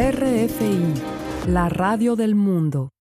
RFI, la radio del mundo.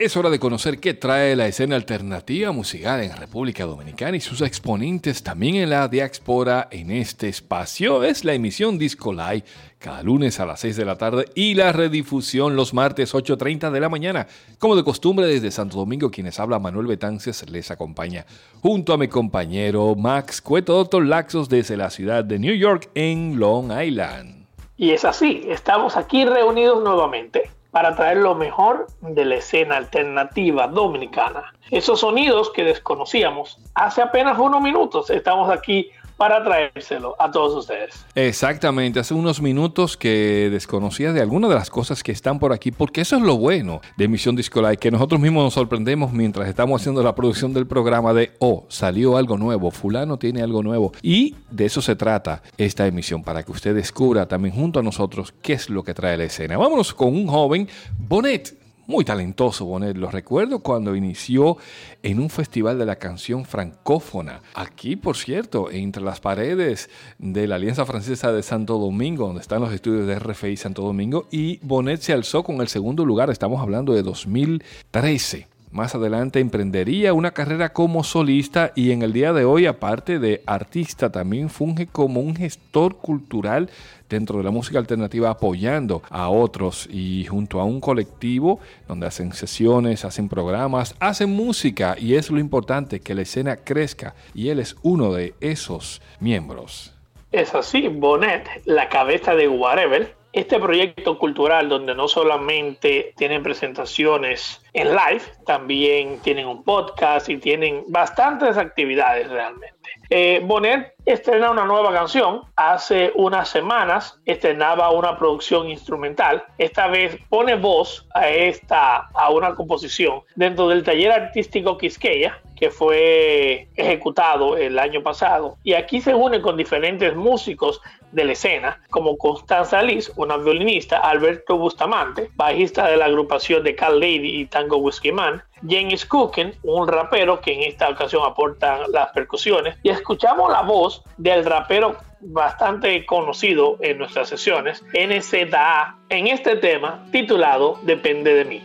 Es hora de conocer qué trae la escena alternativa musical en República Dominicana y sus exponentes también en la diáspora en este espacio. Es la emisión Disco Live cada lunes a las 6 de la tarde y la redifusión los martes 8.30 de la mañana. Como de costumbre desde Santo Domingo, quienes habla Manuel Betances les acompaña junto a mi compañero Max Cueto, doctor Laxos desde la ciudad de New York en Long Island. Y es así, estamos aquí reunidos nuevamente para traer lo mejor de la escena alternativa dominicana. Esos sonidos que desconocíamos hace apenas unos minutos. Estamos aquí para traérselo a todos ustedes. Exactamente, hace unos minutos que desconocía de algunas de las cosas que están por aquí, porque eso es lo bueno de Emisión Disco Live, que nosotros mismos nos sorprendemos mientras estamos haciendo la producción del programa de, oh, salió algo nuevo, fulano tiene algo nuevo. Y de eso se trata esta emisión, para que usted descubra también junto a nosotros qué es lo que trae la escena. Vámonos con un joven, Bonet muy talentoso Bonet. Lo recuerdo cuando inició en un festival de la canción francófona. Aquí, por cierto, entre las paredes de la Alianza Francesa de Santo Domingo, donde están los estudios de RFI Santo Domingo, y Bonet se alzó con el segundo lugar. Estamos hablando de 2013. Más adelante emprendería una carrera como solista y en el día de hoy, aparte de artista, también funge como un gestor cultural dentro de la música alternativa apoyando a otros y junto a un colectivo donde hacen sesiones, hacen programas, hacen música y es lo importante que la escena crezca y él es uno de esos miembros. Es así, Bonet, la cabeza de Whatever, este proyecto cultural donde no solamente tienen presentaciones en live, también tienen un podcast y tienen bastantes actividades realmente. Eh, Bonet estrena una nueva canción. Hace unas semanas estrenaba una producción instrumental. Esta vez pone voz a esta a una composición dentro del taller artístico Quisqueya que fue ejecutado el año pasado. Y aquí se une con diferentes músicos de la escena, como Constanza Liz, una violinista, Alberto Bustamante, bajista de la agrupación de Cal Lady y Tango Whiskey Man, James Cooken, un rapero que en esta ocasión aporta las percusiones, y escuchamos la voz del rapero bastante conocido en nuestras sesiones, NZA, en este tema titulado Depende de mí.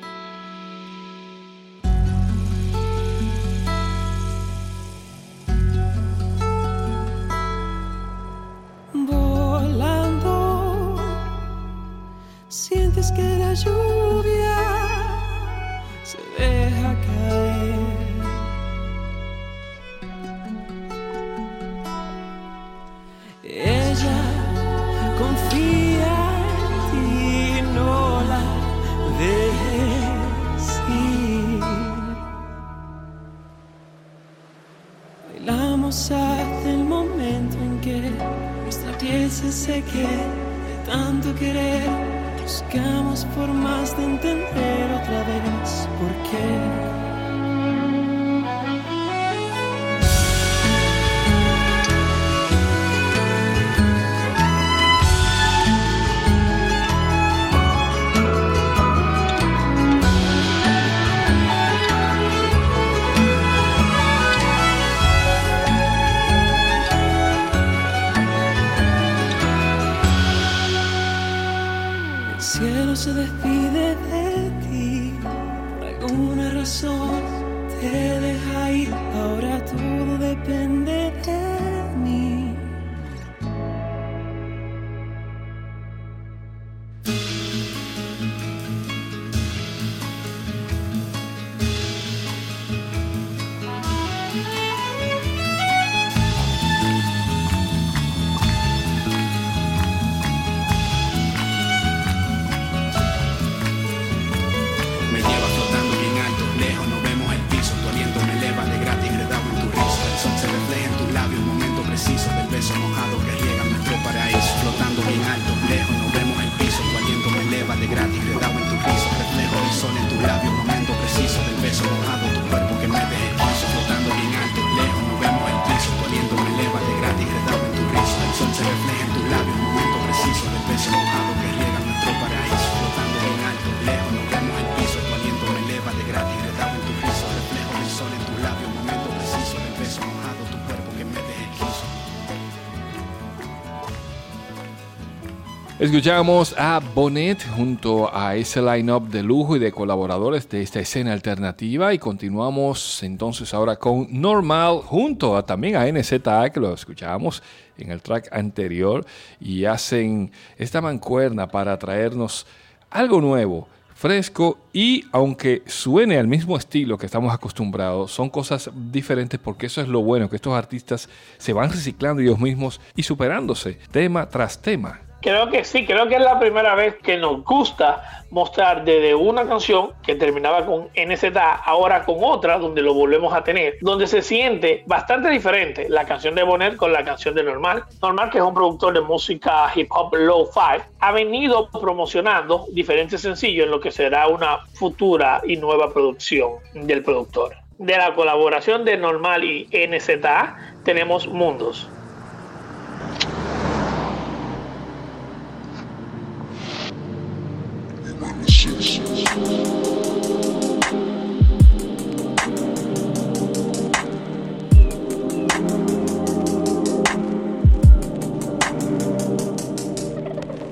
sientes que la lluvia Escuchamos a Bonnet junto a ese line-up de lujo y de colaboradores de esta escena alternativa y continuamos entonces ahora con Normal junto a, también a NZA que lo escuchábamos en el track anterior y hacen esta mancuerna para traernos algo nuevo, fresco y aunque suene al mismo estilo que estamos acostumbrados, son cosas diferentes porque eso es lo bueno, que estos artistas se van reciclando ellos mismos y superándose tema tras tema. Creo que sí, creo que es la primera vez que nos gusta mostrar desde una canción que terminaba con NZA, ahora con otra, donde lo volvemos a tener, donde se siente bastante diferente la canción de Bonnet con la canción de Normal. Normal, que es un productor de música hip hop low fi, ha venido promocionando diferentes sencillos en lo que será una futura y nueva producción del productor. De la colaboración de Normal y NZA tenemos Mundos. Sessions.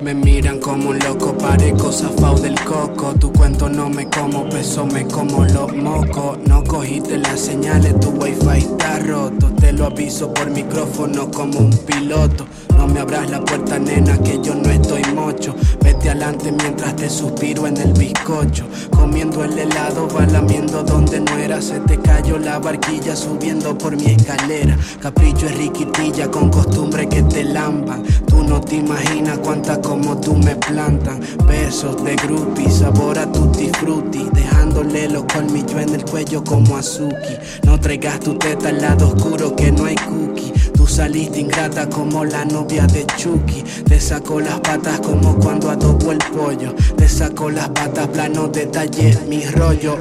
Me miran como un loco, parezco zafao del coco. Tu cuento no me como, peso me como los mocos. No cogiste las señales, tu wifi está roto. Te lo aviso por micrófono como un piloto. No me abras la puerta, nena, que yo no estoy mocho. Vete adelante mientras te suspiro en el bizcocho. Comiendo el helado, va lamiendo donde no era. Se te cayó la barquilla subiendo por mi escalera. Capricho es riquitilla con costumbre que te lamban. Tú no te imaginas cuánta como tú me plantan. Besos de groupie, sabor a tutti frutti. Dejándole los colmillos en el cuello como Azuki. No traigas tu teta al lado oscuro que no hay cookie. Tú saliste ingrata como la novia de Chucky. Te sacó las patas como cuando adobo el pollo. Te sacó las patas plano detalle mi rollo.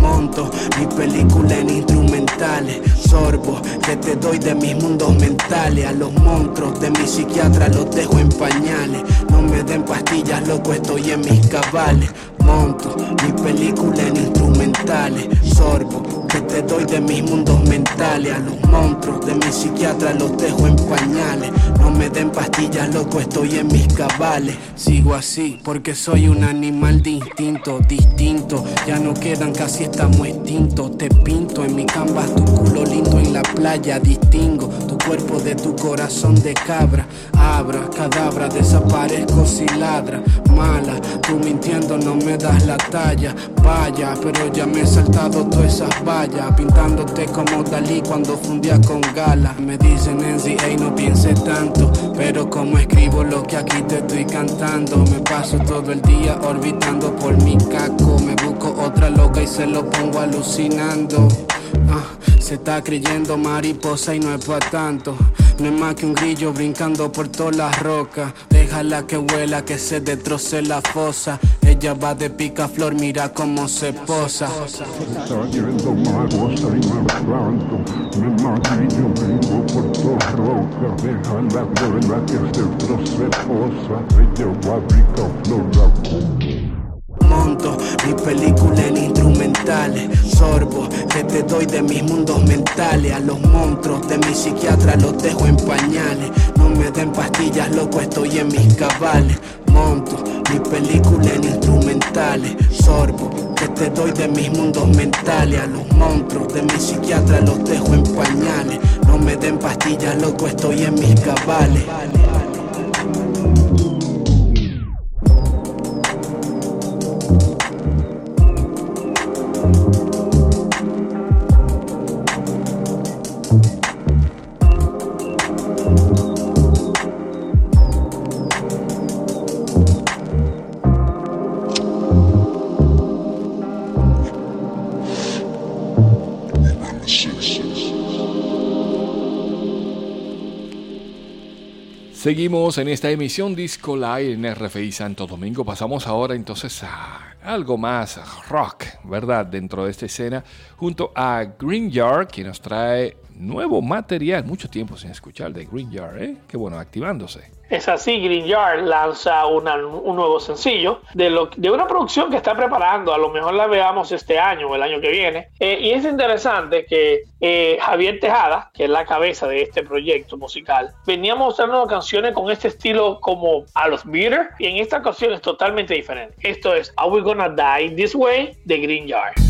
Monto mi película en instrumentales. Sorbo que te doy de mis mundos mentales. A los monstruos de mi psiquiatra los dejo en pañales. No me den pastillas, loco, estoy en mis cabales. Monto mi película en instrumentales. Sorbo que te doy de mis mundos mentales. A los monstruos de mi psiquiatra los dejo en pañales. No me den pastillas, loco, estoy en mis cabales. Sigo así porque soy un animal de instinto distinto. Ya no quedan, casi estamos extintos. Te pinto en mi canvas tu culo lindo en la playa. Distingo tu cuerpo de tu corazón de cabra. Abra, cadabra, desaparezco si ladra. Mala, tú mintiendo no me das la talla. Vaya, pero ya me he saltado todas esas Pintándote como Dalí cuando fundía con gala. Me dicen NCA, no piense tanto. Pero como escribo lo que aquí te estoy cantando. Me paso todo el día orbitando por mi caco. Me busco otra loca y se lo pongo alucinando. Ah, se está creyendo mariposa y no es pa' tanto. No es más que un grillo brincando por todas las rocas. Déjala que vuela, que se destroce la fosa. Ella va de picaflor, mira cómo se posa. Por todas rocas. Déjala que vuela, que se destroce posa. Ella va de picaflor, la como. Monto mi película en instrumentales. Sorbo que te doy de mis mundos mentales. A los monstruos de mi psiquiatra los dejo en pañales. No me den pastillas, loco, estoy en mis cabales. Monto mi película en instrumentales. Sorbo que te doy de mis mundos mentales. A los monstruos de mi psiquiatra los dejo en pañales. No me den pastillas, loco, estoy en mis cabales. Seguimos en esta emisión Disco Live en RFI Santo Domingo. Pasamos ahora entonces a algo más rock, ¿verdad? Dentro de esta escena, junto a Green Yard, que nos trae nuevo material. Mucho tiempo sin escuchar de Green Jar, ¿eh? Qué bueno, activándose. Es así, Green Yard lanza un nuevo sencillo de, lo, de una producción que está preparando. A lo mejor la veamos este año o el año que viene. Eh, y es interesante que eh, Javier Tejada, que es la cabeza de este proyecto musical, venía mostrando canciones con este estilo como a los Beatles. Y en esta ocasión es totalmente diferente. Esto es Are We Gonna Die This Way de Green Yard.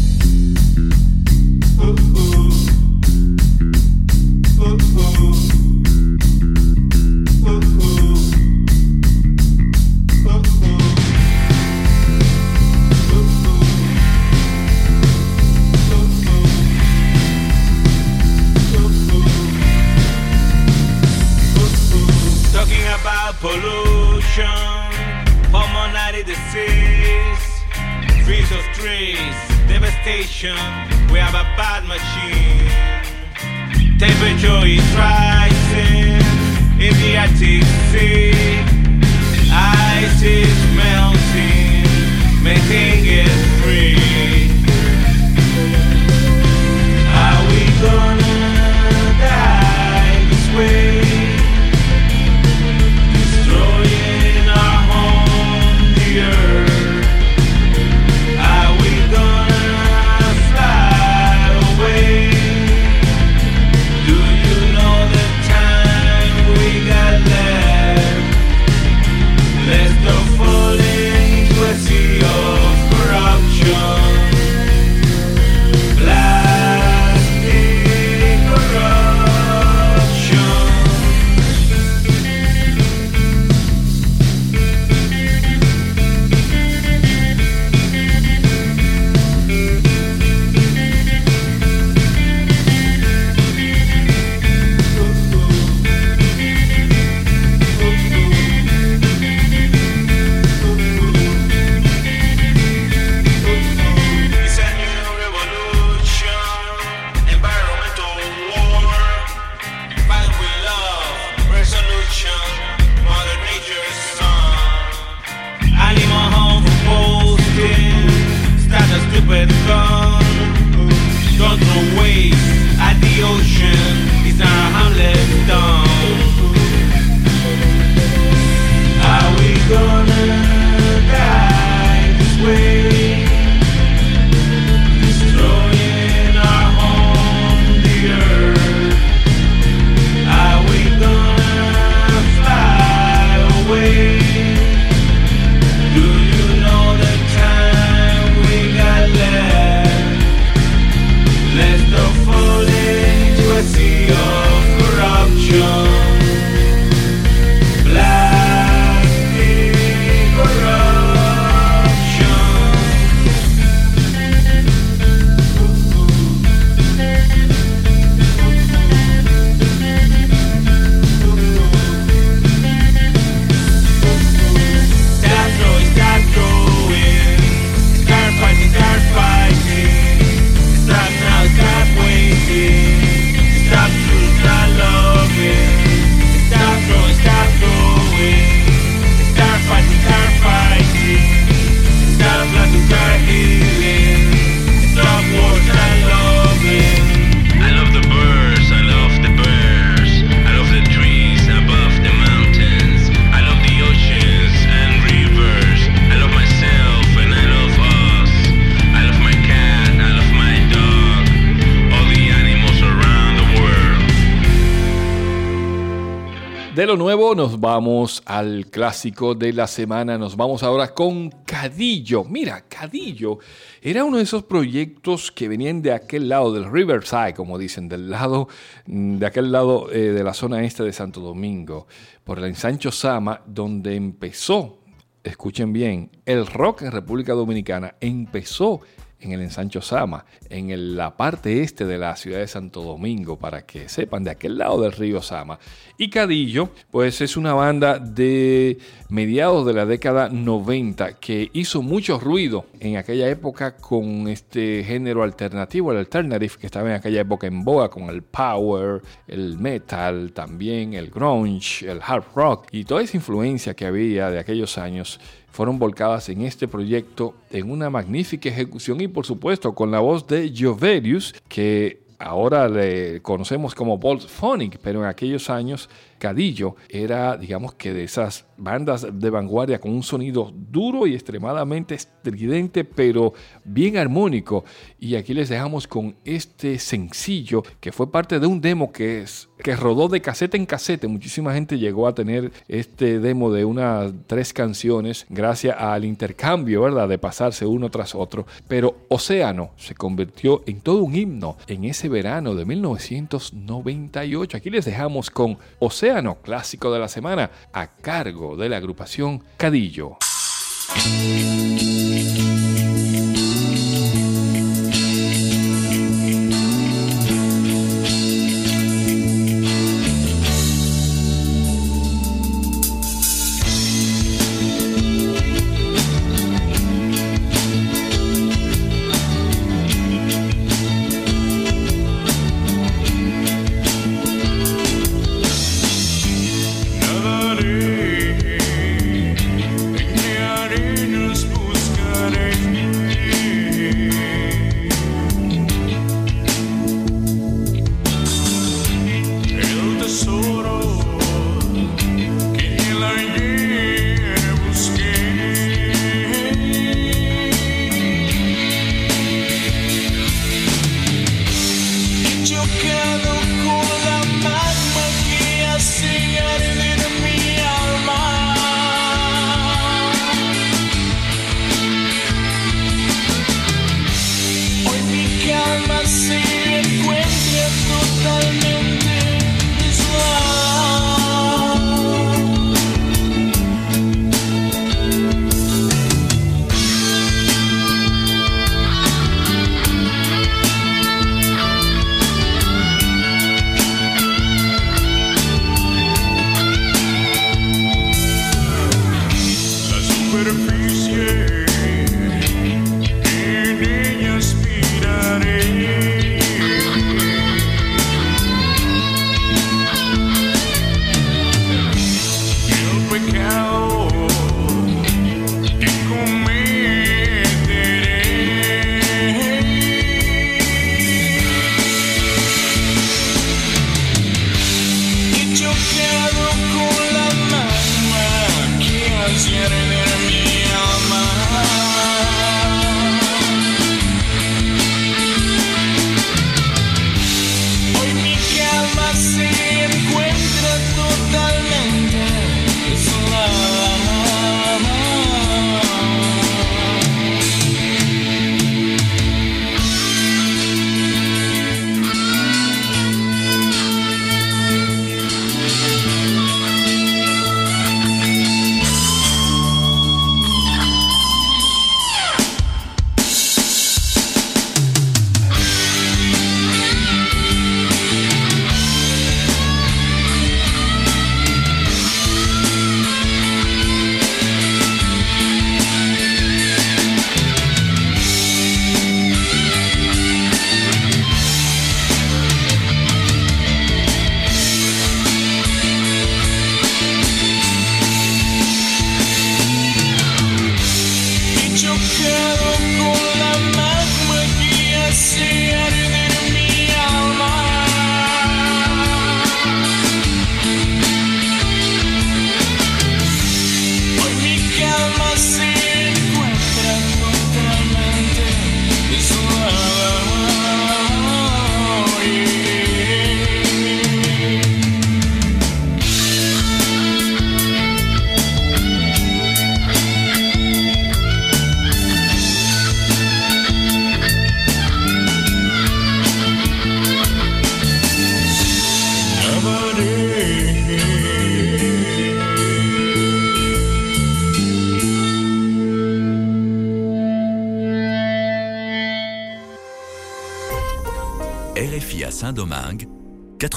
Nos vamos al clásico de la semana. Nos vamos ahora con Cadillo. Mira, Cadillo era uno de esos proyectos que venían de aquel lado del Riverside, como dicen, del lado de aquel lado eh, de la zona este de Santo Domingo, por el ensancho Sama, donde empezó, escuchen bien, el rock en República Dominicana empezó en el ensancho Sama, en la parte este de la ciudad de Santo Domingo, para que sepan, de aquel lado del río Sama. Y Cadillo, pues es una banda de mediados de la década 90 que hizo mucho ruido en aquella época con este género alternativo, el alternative, que estaba en aquella época en boga con el power, el metal, también el grunge, el hard rock y toda esa influencia que había de aquellos años fueron volcadas en este proyecto en una magnífica ejecución y por supuesto con la voz de Jovelius que ahora le conocemos como Bolt Phonic, pero en aquellos años Cadillo era, digamos que de esas bandas de vanguardia con un sonido duro y extremadamente estridente, pero bien armónico. Y aquí les dejamos con este sencillo que fue parte de un demo que, es, que rodó de casete en casete. Muchísima gente llegó a tener este demo de unas tres canciones gracias al intercambio, ¿verdad? De pasarse uno tras otro. Pero Océano se convirtió en todo un himno en ese verano de 1998. Aquí les dejamos con Océano clásico de la semana, a cargo de la agrupación Cadillo.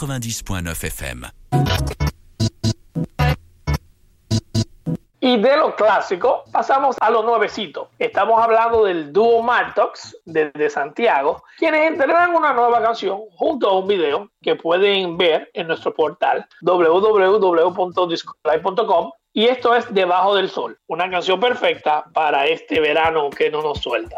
90.9 FM. Y de lo clásico pasamos a lo nuevecito. Estamos hablando del dúo Martox desde Santiago, quienes entregan una nueva canción junto a un video que pueden ver en nuestro portal www.discolay.com y esto es Debajo del Sol, una canción perfecta para este verano que no nos suelta.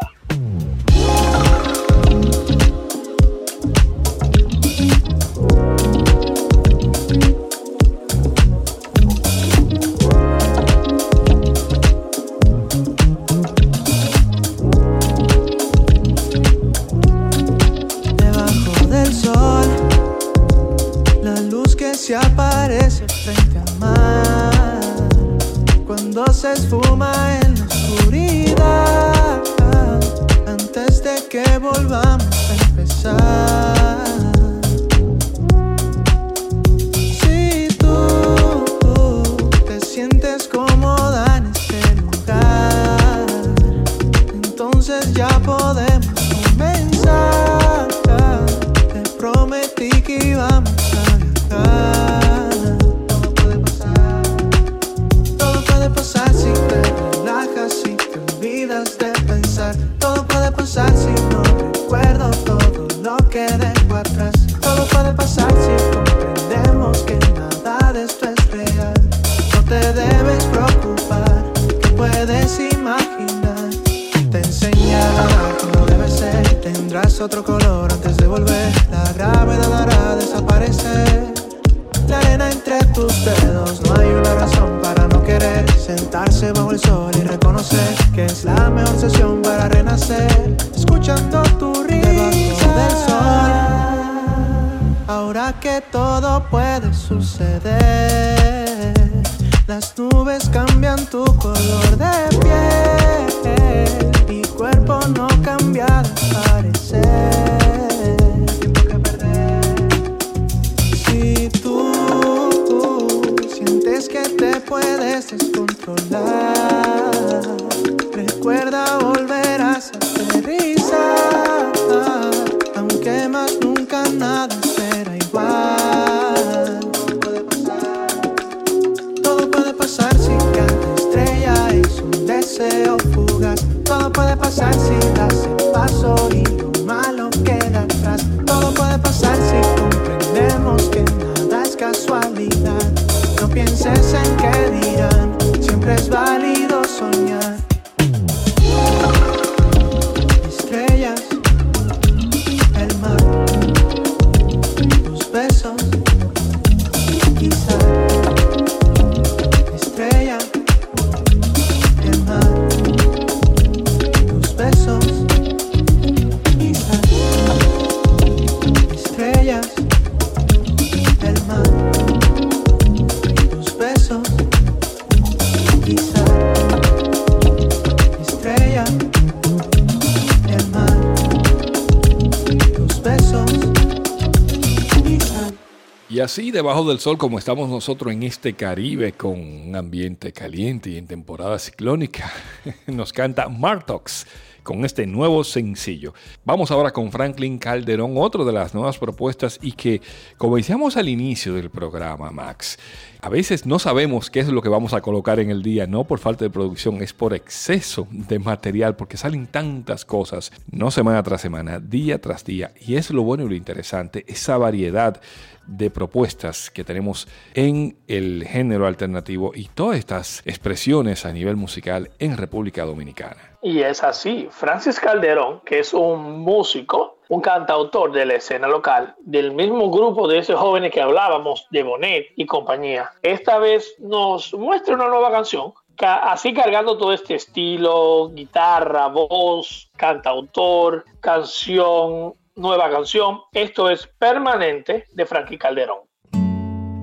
Así, debajo del sol, como estamos nosotros en este Caribe con un ambiente caliente y en temporada ciclónica, nos canta Martox con este nuevo sencillo. Vamos ahora con Franklin Calderón, otro de las nuevas propuestas y que, como decíamos al inicio del programa, Max, a veces no sabemos qué es lo que vamos a colocar en el día, no por falta de producción, es por exceso de material, porque salen tantas cosas, no semana tras semana, día tras día, y es lo bueno y lo interesante, esa variedad de propuestas que tenemos en el género alternativo y todas estas expresiones a nivel musical en República Dominicana. Y es así. Francis Calderón, que es un músico, un cantautor de la escena local, del mismo grupo de esos jóvenes que hablábamos, de Bonet y compañía, esta vez nos muestra una nueva canción. ca- Así cargando todo este estilo, guitarra, voz, cantautor, canción, nueva canción. Esto es Permanente de Frankie Calderón.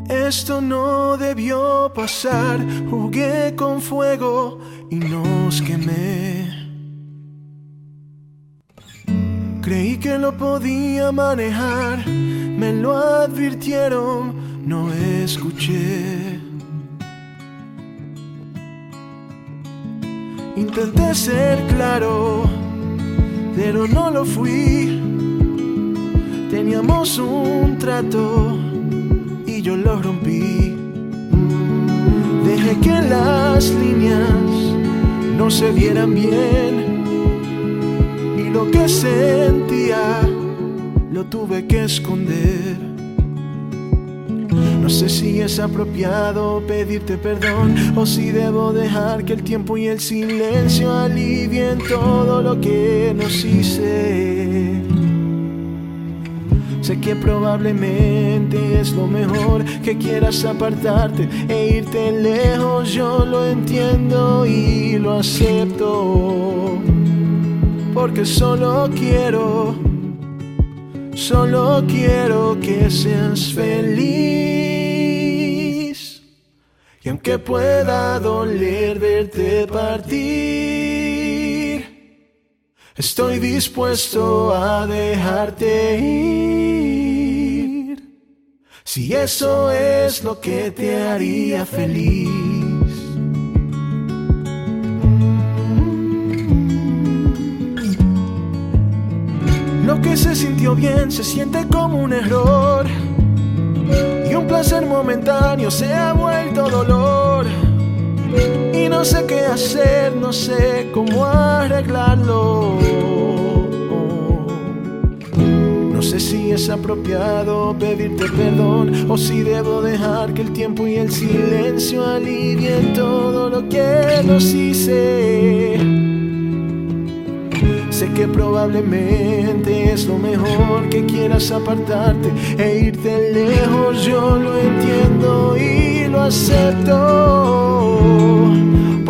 Esto no debió pasar, jugué con fuego y nos quemé. Creí que lo podía manejar, me lo advirtieron, no escuché. Intenté ser claro, pero no lo fui. Teníamos un trato y yo lo rompí. Dejé que las líneas no se vieran bien y lo que sentía lo tuve que esconder. No sé si es apropiado pedirte perdón o si debo dejar que el tiempo y el silencio alivien todo lo que nos hice. Sé que probablemente es lo mejor que quieras apartarte e irte lejos. Yo lo entiendo y lo acepto. Porque solo quiero, solo quiero que seas feliz. Y aunque pueda doler verte partir, Estoy dispuesto a dejarte ir. Si eso es lo que te haría feliz. Lo que se sintió bien se siente como un error. Y un placer momentáneo se ha vuelto dolor. Y no sé qué hacer, no sé cómo arreglarlo. No sé si es apropiado pedirte perdón o si debo dejar que el tiempo y el silencio alivien todo lo que nos hice. Sé que probablemente es lo mejor que quieras apartarte e irte lejos, yo lo entiendo y lo acepto,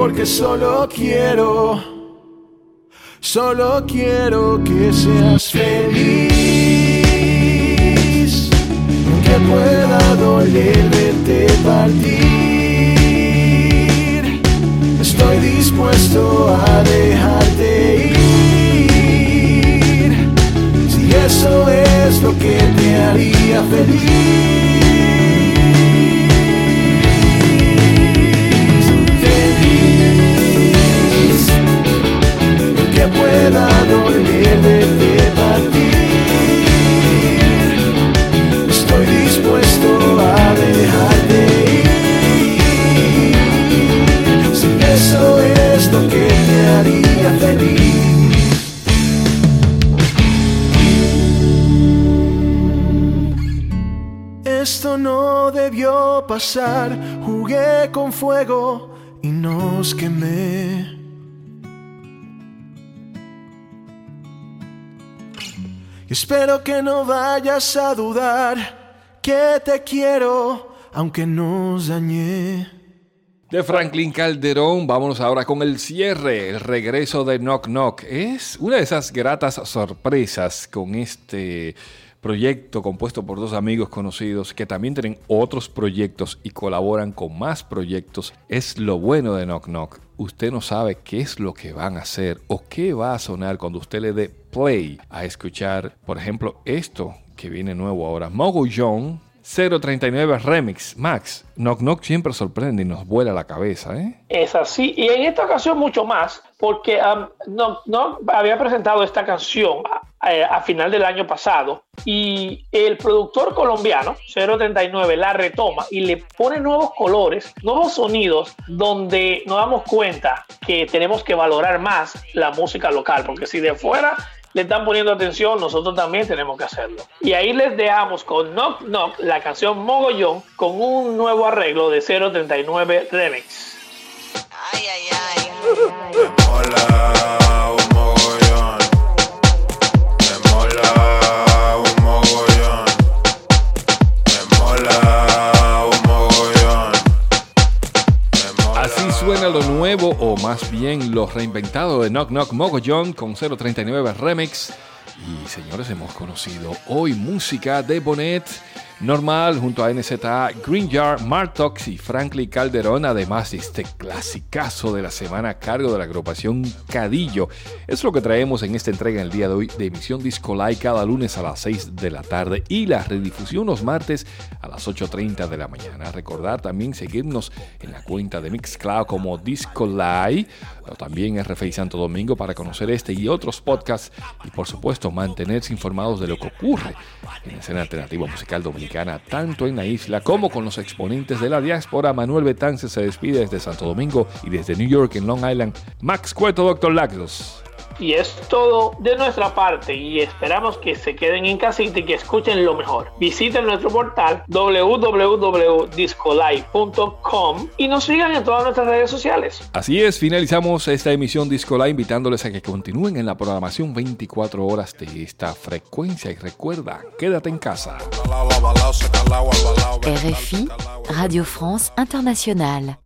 porque solo quiero, solo quiero que seas feliz, que pueda doler verte partir, estoy dispuesto a dejarte ir. Si eso es lo que te haría feliz, que pueda doler verte partir. Estoy dispuesto a dejarte ir. Si eso es lo que te haría feliz. Esto no debió pasar, jugué con fuego y nos quemé. Espero que no vayas a dudar que te quiero, aunque nos dañé. De Franklin Calderón, vámonos ahora con el cierre, el regreso de Knock Knock. Es una de esas gratas sorpresas con este proyecto compuesto por dos amigos conocidos que también tienen otros proyectos y colaboran con más proyectos. Es lo bueno de Knock Knock. Usted no sabe qué es lo que van a hacer o qué va a sonar cuando usted le dé play a escuchar, por ejemplo, esto que viene nuevo ahora, Mogollón 039 Remix. Max, Knock Knock siempre sorprende y nos vuela la cabeza, ¿eh? Es así, y en esta ocasión mucho más, porque um, no, no había presentado esta canción a, eh, a, final del año pasado y el productor colombiano 039 la retoma y le pone nuevos colores, nuevos sonidos, donde nos damos cuenta que tenemos que valorar más la música local, porque si de fuera le están poniendo atención, nosotros también tenemos que hacerlo. Y ahí les dejamos con Knock Knock la canción Mogollón con un nuevo arreglo de 039 Remix. Ay, ay, ay. mola un mogollón. Más bien lo reinventado de Knock Knock Mogollón con 039 Remix. Y señores, hemos conocido hoy música de Bonet normal junto a NZA, Green Jar, Martox y Franklin Calderón, además de este clasicazo de la semana a cargo de la agrupación Cadillo. Es lo que traemos en esta entrega en el día de hoy de emisión Disco Live cada lunes a las 6 de la tarde y la redifusión los martes a las 8.30 de la mañana. Recordar también seguirnos en la cuenta de Mixcloud como Disco Live o también RFI Santo Domingo para conocer este y otros podcasts y por supuesto mantenerse informados de lo que ocurre en la escena alternativa musical dominicana tanto en la isla como con los exponentes de la diáspora. Manuel Betance se despide desde Santo Domingo y desde New York en Long Island. Max Cueto, Doctor Lagos. Y es todo de nuestra parte y esperamos que se queden en casita y que escuchen lo mejor. Visiten nuestro portal www.discolite.com y nos sigan en todas nuestras redes sociales. Así es, finalizamos esta emisión Disco Live invitándoles a que continúen en la programación 24 horas de esta frecuencia y recuerda, quédate en casa. RFI, Radio France Internationale.